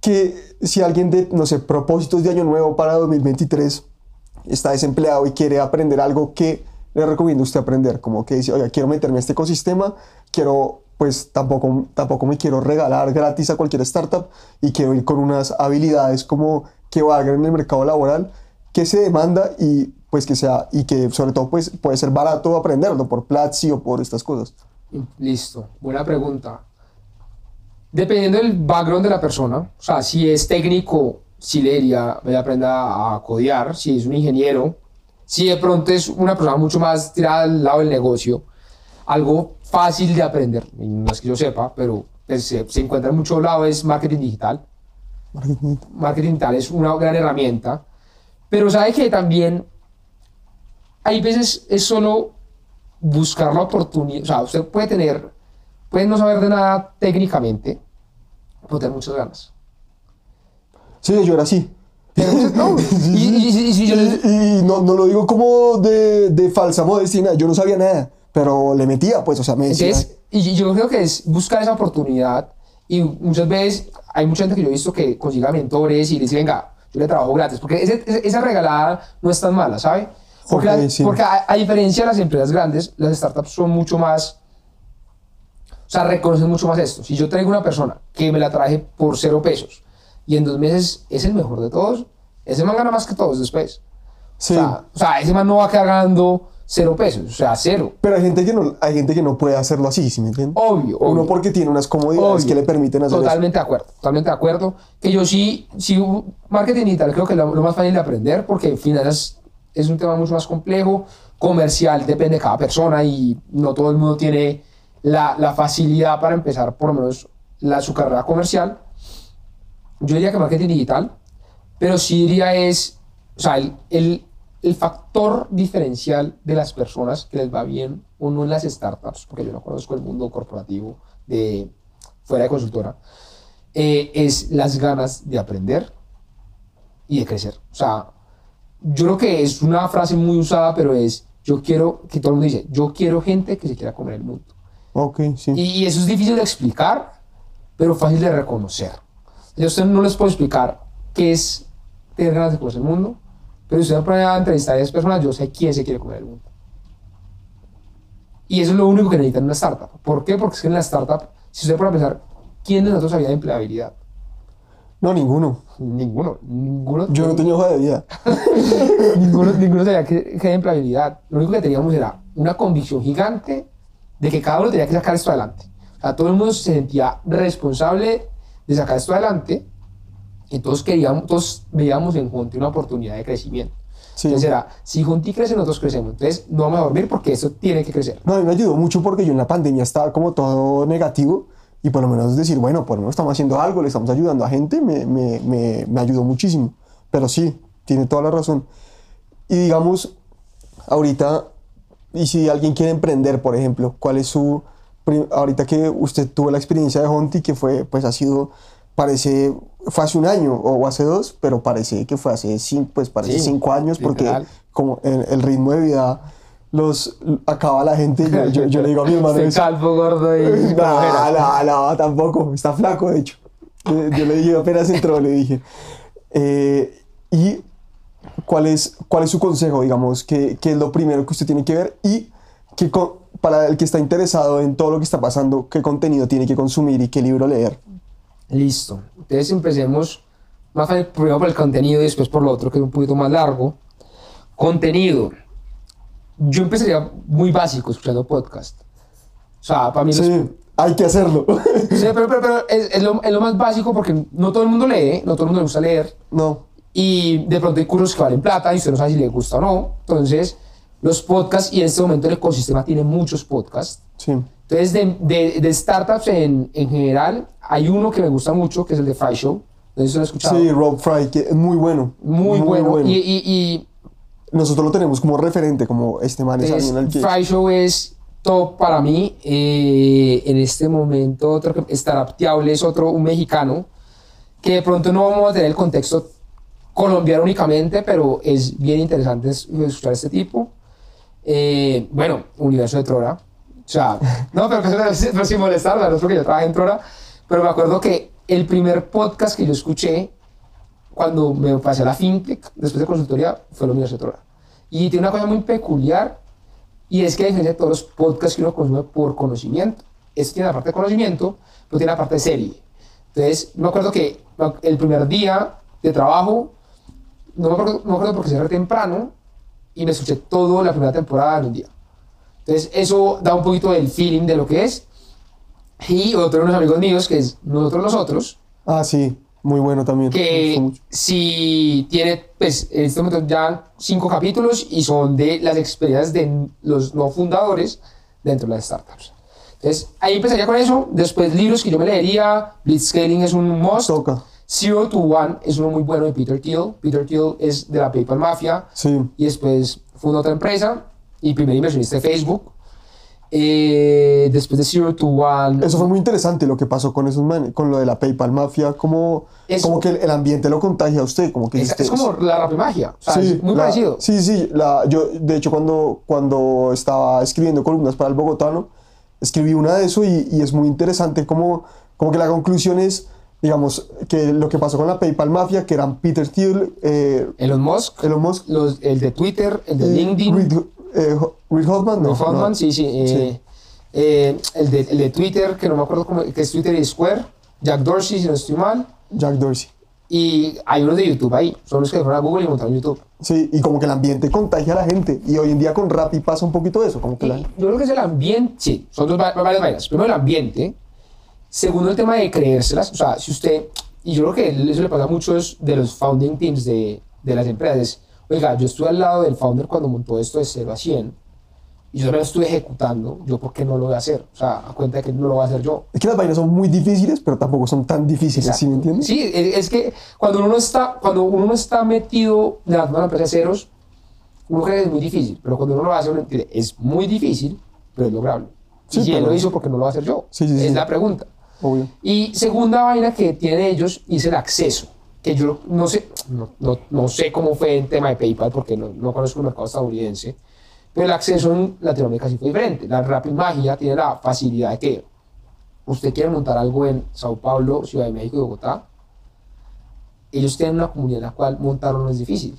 que si alguien de, no sé, propósitos de año nuevo para 2023 está desempleado y quiere aprender algo, ¿qué le recomienda usted aprender? Como que dice, oiga, quiero meterme a este ecosistema, quiero, pues tampoco, tampoco me quiero regalar gratis a cualquier startup y quiero ir con unas habilidades como que valgan en el mercado laboral, que se demanda y pues que sea, y que sobre todo pues puede ser barato aprenderlo por Platzi o por estas cosas. Listo, buena pregunta. Dependiendo del background de la persona, o sea, si es técnico, si le diría, vaya aprenda a codear, si es un ingeniero, si de pronto es una persona mucho más tirada al lado del negocio, algo fácil de aprender, no es que yo sepa, pero pues, se, se encuentra en muchos lados, es marketing digital. Marketing digital es una gran herramienta, pero sabe que también hay veces es solo buscar la oportunidad, o sea, usted puede tener, puede no saber de nada técnicamente, pero tener muchas ganas. Sí, yo era así. No, y, les- no, no lo digo como de, de falsa modestia, yo no sabía nada, pero le metía, pues, o sea, me decía. Entonces, y yo creo que es buscar esa oportunidad y muchas veces hay mucha gente que yo he visto que consiga mentores y le dice, venga, yo le trabajo gratis, porque ese- esa regalada no es tan mala, ¿sabe? Porque, Ok, la- sí. porque a, a diferencia de las empresas grandes, las startups son mucho más, o sea, reconocen mucho más esto. Si yo traigo una persona que me la traje por cero pesos y en dos meses es el mejor de todos, ese man gana más que todos después. sí. O, sea, o sea, ese man no va a quedar ganando cero pesos, o sea, cero. pero hay gente, que no, hay gente que no puede hacerlo así, ¿sí me entiendes? Obvio, Uno obvio. porque tiene unas comodidades Obvio. que le permiten hacer Totalmente de acuerdo, totalmente de acuerdo. Que yo sí, sí, marketing digital creo que es lo, lo más fácil de aprender porque finanzas es un tema mucho más complejo, comercial depende de cada persona y no todo el mundo tiene la, la facilidad para empezar por lo menos la, su carrera comercial. Yo diría que marketing digital, pero sí diría es, o sea, el, el, el factor diferencial de las personas que les va bien o no en las startups, porque yo no conozco el mundo corporativo de fuera de consultora, eh, es las ganas de aprender y de crecer. O sea, yo creo que es una frase muy usada, pero es, yo quiero, que todo el mundo dice, yo quiero gente que se quiera comer el mundo. eso. Ok, sí. Y, y eso es difícil de explicar, pero fácil de reconocer. Yo a usted no les puedo explicar qué es tener ganas de conocer el mundo, pero si usted me a entrevistar a 10 personas, yo sé quién se quiere comer el mundo. Y eso es lo único que necesita en una startup. ¿Por qué? Porque es que en la startup, si usted pone a pensar, ¿quién de nosotros sabía de empleabilidad? No, ninguno. Ninguno. Ninguno. Yo no tenía hoja de vida. ninguno, ninguno sabía que, que de empleabilidad. Lo único que teníamos era una convicción gigante de que cada uno tenía que sacar esto adelante. O sea, todo el mundo se sentía responsable de sacar esto adelante y todos queríamos, todos veíamos en Junti una oportunidad de crecimiento. Sí. Entonces era, si Junti crece, nosotros crecemos. Entonces no vamos a dormir porque eso tiene que crecer. No, a mí me ayudó mucho porque yo en la pandemia estaba como todo negativo y por lo menos decir, bueno, por lo menos estamos haciendo algo, le estamos ayudando a gente, me, me, me, me ayudó muchísimo. Pero sí, tiene toda la razón. Y digamos, ahorita, y si alguien quiere emprender, por ejemplo, ¿cuál es su... Ahorita que usted tuvo la experiencia de Honti, que fue, pues ha sido, parece, fue hace un año o hace dos, pero parece que fue hace cinco, pues parece Sí, cinco años, porque como el, el ritmo de vida los acaba la gente. Yo, yo- yo le digo a mi hermano eso. calvo, gordo y... No, no, no, tampoco. Está flaco, de hecho. Yo, yo le dije, apenas entró, le dije. Eh, ¿Y cuál es, cuál es su consejo, digamos? ¿Qué, qué es lo primero que usted tiene que ver? Y qué con- para el que está interesado en todo lo que está pasando, ¿qué contenido tiene que consumir y qué libro leer? Listo. Entonces empecemos más primero por el contenido y después por lo otro que es un poquito más largo. Contenido. Yo empezaría muy básico escuchando podcast. O sea, para mí los- Sí, hay que hacerlo. Sí, pero, pero- pero es, es lo, es lo más básico porque no todo el mundo lee, no todo el mundo le gusta leer. no. Y de pronto hay cursos que valen plata y usted no sabe si le gusta o no. Entonces, los podcasts y en este momento el ecosistema tiene muchos podcasts. Sí. Entonces, de, de, de startups en, en general, hay uno que me gusta mucho, que es el de Fry Show. Si lo he escuchado. Sí, Rob Fry, que es muy bueno. muy, bueno. Y, y, y Nosotros lo tenemos como referente, como este man es Entonces, alguien al que... Fry Show es top para mí. Eh, en este momento, otro que Starapteable es otro, un mexicano, que de pronto no vamos a tener el contexto colombiano únicamente, pero es bien interesante es- escuchar este tipo. Eh, bueno, Universo de Trora. O sea, no, pero, pero sin molestar, no es porque yo trabajé en Trora, pero me acuerdo que el primer podcast que yo escuché cuando me pasé a la fintech, después de consultoría, fue el Universo de Trora. Y tiene una cosa muy peculiar, y es que a diferencia de todos los podcasts que uno consume por conocimiento, esto tiene la parte de conocimiento, pero tiene la parte de serie. Entonces, me acuerdo que el primer día de trabajo, no me acuerdo, no me acuerdo porque cerré temprano, y me escuché toda la primera temporada en un día. Entonces, eso da un poquito del feeling de lo que es. Y otro de unos amigos míos, que es Nosotros los Otros, Ah, sí, muy bueno también. que si tiene, pues en este momento ya cinco capítulos y son de las experiencias de los no fundadores dentro de las startups. Entonces, ahí empezaría con eso. Después, libros que yo me leería. Blitzscaling es un must. Toca. Zero to One es uno muy bueno de Peter Thiel. Peter Thiel es de la PayPal Mafia Sí. y después fundó otra empresa y primer inversionista de Facebook. Eh, después de Zero to One. Eso fue muy interesante lo que pasó con esos manes, con lo de la PayPal Mafia, como, Eso. como que el, el ambiente lo contagia a usted, como que es, usted- es como la rapimagia. O sea, Sí, es muy la- parecido. Sí, sí, la, yo de hecho cuando, cuando estaba escribiendo columnas para el Bogotano, escribí una de eso y, y es muy interesante como, como que la conclusión es, digamos, que lo que pasó con la PayPal Mafia, que eran Peter Thiel, eh, Elon Musk, Elon Musk, los, el de Twitter, el de y LinkedIn, Reed, eh, Reed Hoffman, no, no, Hoffman, no. sí, sí, eh, eh, el, de, el de Twitter, que no me acuerdo cómo, que es Twitter y Square, Jack Dorsey, si no estoy mal, Jack Dorsey. y hay unos de YouTube ahí, son los que fueron a Google y montaron YouTube. Sí, y como que el ambiente contagia a la gente. Y hoy en día con Rappi pasa un poquito eso, como que la, yo creo que es el ambiente, sí, son dos, va- varias vainas. Primero el ambiente, segundo el tema de creérselas, o sea, si usted, y yo creo que eso le pasa a muchos de los founding teams de, de las empresas, es, oiga, yo estuve al lado del founder cuando montó esto de 0 a 100, y yo también lo estuve ejecutando, yo por qué no lo voy a hacer, o sea, a cuenta de que no lo voy a hacer yo. Es que las vainas son muy difíciles, pero tampoco son tan difíciles, ¿sí me entiendes? Sí, es, es que cuando uno no está, cuando uno no está metido levantando una empresa de ceros, uno cree que es muy difícil, pero cuando uno lo hace, uno entiende, es muy difícil, pero es lograble. Sí, y él lo hizo, porque no lo va a hacer yo? Sí, sí, es la pregunta. Obvio. Y segunda vaina que tienen ellos es el acceso, que yo no sé, no, no, no sé cómo fue en tema de PayPal, porque no, no conozco el mercado estadounidense, pero el acceso en Latinoamérica sí fue diferente. La Rapid Magia tiene la facilidad de que usted quiere montar algo en Sao Paulo, Ciudad de México y Bogotá, ellos tienen una comunidad en la cual montarlo no es difícil.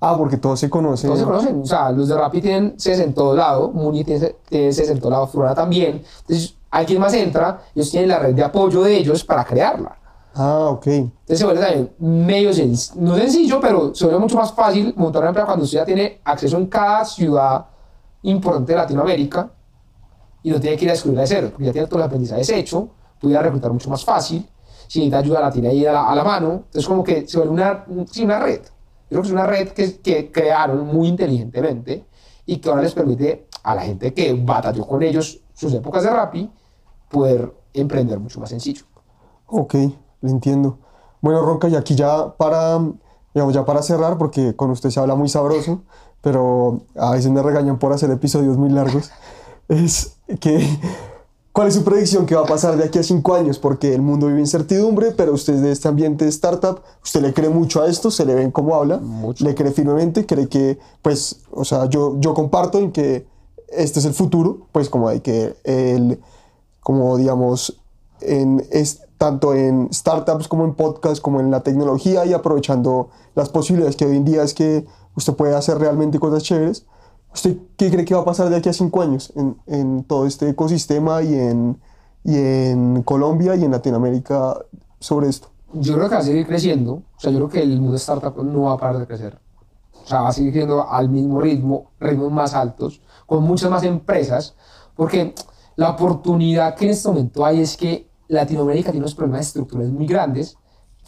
Ah, porque todos se conocen. Todos se conocen, o sea, los de Rappi tienen sedes en todo lado, Muni tiene, sedes en todo lado, Flora también. Entonces, alguien más entra, ellos tienen la red de apoyo de ellos para crearla. Ah, ok. Entonces se vuelve también medio sencillo, no sencillo, pero se vuelve mucho más fácil montar una empresa cuando usted ya tiene acceso en cada ciudad importante de Latinoamérica y no tiene que ir a descubrirla de cero, porque ya tiene todo el aprendizaje hecho, puede reclutar mucho más fácil, si necesita ayuda la tiene ahí a la, a la mano, entonces como que se vuelve una, sí, una red. Yo creo que es una red que, que crearon muy inteligentemente y que ahora les permite a la gente que batalló con ellos sus épocas de Rappi poder emprender mucho más sencillo. Ok, le entiendo. Bueno, Ronca, y aquí ya para, digamos, ya para cerrar, porque con usted se habla muy sabroso, pero a veces me regañan por hacer episodios muy largos, es que, ¿cuál es su predicción que va a pasar de aquí a cinco años? Porque el mundo vive incertidumbre, pero usted es de este ambiente de startup, usted le cree mucho a esto, se le ven cómo habla, Mucho. le cree firmemente, cree que, pues, o sea, yo, yo comparto en que este es el futuro, pues como hay que el, como digamos, en, es, tanto en startups como en podcasts, como en la tecnología y aprovechando las posibilidades que hoy en día es que usted puede hacer realmente cosas chéveres. ¿Usted qué cree que va a pasar de aquí a cinco años en, en todo este ecosistema y en, y en Colombia y en Latinoamérica sobre esto? Yo creo que va a seguir creciendo. O sea, yo creo que el mundo startup no va a parar de crecer. O sea, va a seguir creciendo al mismo ritmo, ritmos más altos, con muchas más empresas, porque la oportunidad que en este momento hay es que Latinoamérica tiene unos problemas estructurales muy grandes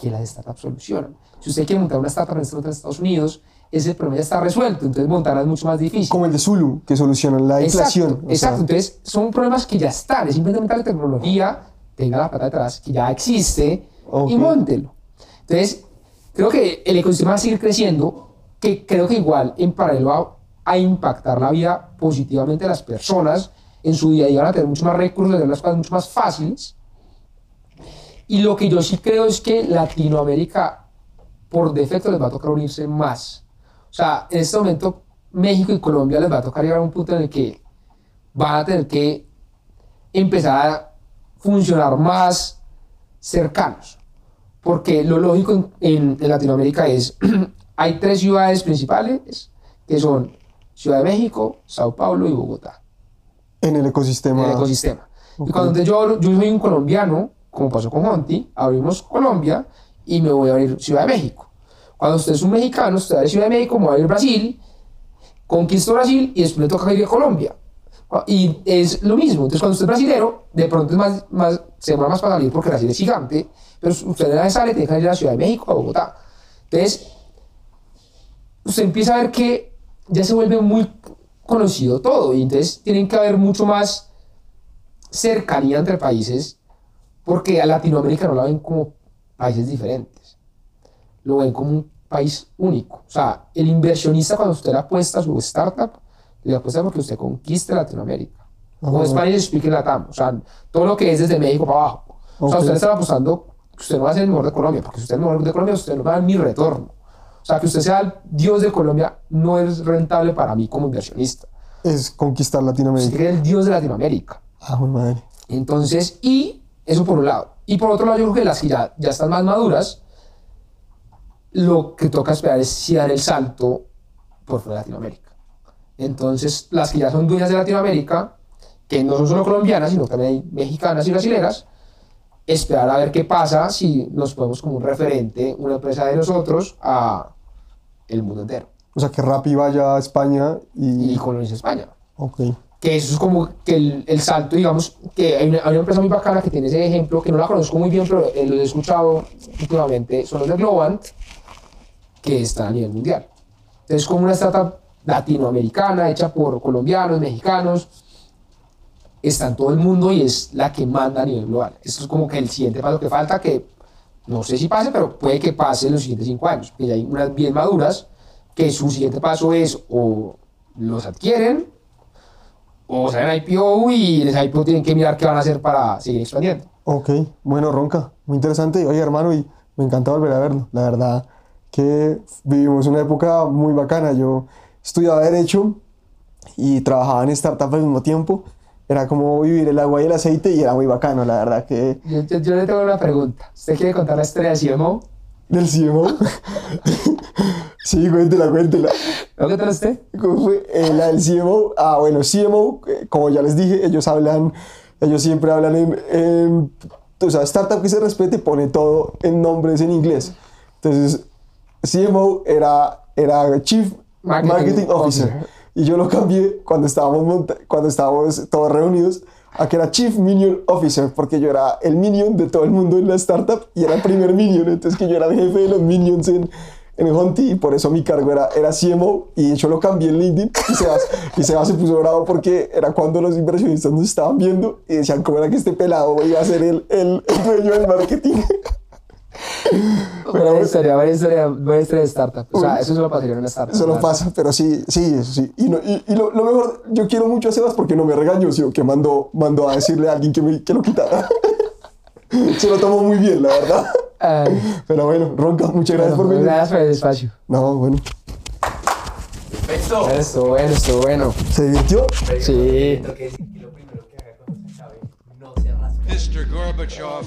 que las startups solucionan. Si usted quiere montar una startup en este Estados Unidos, ese problema ya está resuelto, entonces montarla es mucho más difícil. Como el de Zulu, que solucionan la inflación. Exacto. Entonces, son problemas que ya están. Es simplemente la tecnología tenga la plata detrás, que ya existe, Ok. y móntelo. Entonces, creo que el ecosistema va a seguir creciendo, que creo que igual en paralelo va a impactar la vida positivamente de las personas en su día a día, van a tener mucho más recursos, a tener las cosas mucho más fáciles. Y lo que yo sí creo es que Latinoamérica, por defecto, les va a tocar unirse más. O sea, en este momento, México y Colombia les va a tocar llegar a un punto en el que van a tener que empezar a funcionar más cercanos. Porque lo lógico en- en Latinoamérica es, hay tres ciudades principales, que son Ciudad de México, Sao Paulo y Bogotá En el ecosistema. en el ecosistema. Y cuando yo, yo soy un colombiano, como pasó con Monty, abrimos Colombia y me voy a abrir Ciudad de México. Cuando usted es un mexicano, usted va a Ciudad de México, me va a ir Brasil, conquisto Brasil y después le toca ir a Colombia. Y es lo mismo. Entonces, cuando usted es brasilero, de pronto es más, más, se demora más para salir porque Brasil es gigante, pero usted de sale, tiene que ir a la Ciudad de México, a Bogotá. Entonces, usted empieza a ver que ya se vuelve muy conocido todo y entonces tienen que haber mucho más cercanía entre países porque a Latinoamérica no la ven como países diferentes, lo ven como un país único. O sea, el inversionista cuando usted le apuesta a su startup, le apuesta porque usted conquiste Latinoamérica. Como Ajá. Spanish Speaking Latam, o sea, todo lo que es desde México para abajo. O sea, usted está apostando que usted no va a ser el mejor de Colombia, porque si usted es el mejor de Colombia, usted no va a dar mi retorno. O sea, que usted sea el dios de Colombia no es rentable para mí como inversionista. Es conquistar Usted Latinoamérica. es el dios de Latinoamérica. Ah, madre. Entonces, y eso por un lado. Y por otro lado, yo creo que las que ya, ya están más maduras, lo que toca esperar es si dar el salto por fuera de Latinoamérica. Entonces, las que ya son dueñas de Latinoamérica, que no son solo colombianas, sino también hay mexicanas y brasileras, esperar a ver qué pasa si nos ponemos como un referente, una empresa de nosotros, a el mundo entero. O sea, que Rappi vaya a España y. Y coloniza España. Ok. que eso es como que el, el salto, digamos, que hay una, hay una empresa muy bacana que tiene ese ejemplo, que no la conozco muy bien, pero eh, lo he escuchado últimamente, son los de Globant, que están a nivel mundial. Entonces, como una startup latinoamericana, hecha por colombianos, mexicanos, está en todo el mundo y es la que manda a nivel global. Esto es como que el siguiente paso que falta, que no sé si pase, pero puede que pase en los siguientes cinco años. Que ya hay unas bien maduras, que su siguiente paso es o los adquieren o salen IPO y les IPO tienen que mirar qué van a hacer para seguir expandiendo. Ok, bueno, Ronca, muy interesante. Oye, hermano, y me encanta volver a verlo. La verdad que vivimos una época muy bacana. Yo estudiaba Derecho y trabajaba en startup al mismo tiempo. Era como vivir el agua y el aceite y era muy bacano, la verdad que... Yo, yo- yo le tengo una pregunta. ¿Usted quiere contar la historia del CMO? ¿Del CMO? sí, cuéntela, cuéntela. ¿Lo que usted? ¿Cómo fue? Eh, la del CMO. Ah, bueno, CMO, eh, como ya les dije, ellos hablan, ellos siempre hablan en, en- o sea, startup que se respete pone todo en nombres en inglés. Entonces, CMO era, era Chief Marketing Marketing, Officer. Officer. Y yo lo cambié cuando estábamos, cuando estábamos todos reunidos a que era Chief Minion Officer, porque yo era el minion de todo el mundo en la startup y era el primer minion, entonces que yo era el jefe de los minions en, en Honti y por eso mi cargo era, era CMO y yo lo cambié en LinkedIn y Sebas, y Sebas se puso bravo porque era cuando los inversionistas nos estaban viendo y decían cómo era que este pelado iba a ser el, el, el dueño del marketing. Buena historia, buena historia, buena historia de startup. O sea, Uy. eso solo pasaría en una startup. Eso no ¿verdad? pasa, pero sí, sí, eso sí. Y, no- y, y lo, lo mejor, yo quiero mucho a Sebas porque no me regañó, sino que mandó, mandó a decirle a alguien que, me, que lo quitara. Se lo tomó muy bien, la verdad. Ay, Pero bueno, Ronca, muchas gracias por bueno, venir. gracias por el espacio. No, bueno. Perfecto. Esto bueno, esto bueno. ¿Se divirtió? Sí. Lo que, que lo primero que haga cuando se acabe, no se rasque. Mr. Gorbachev,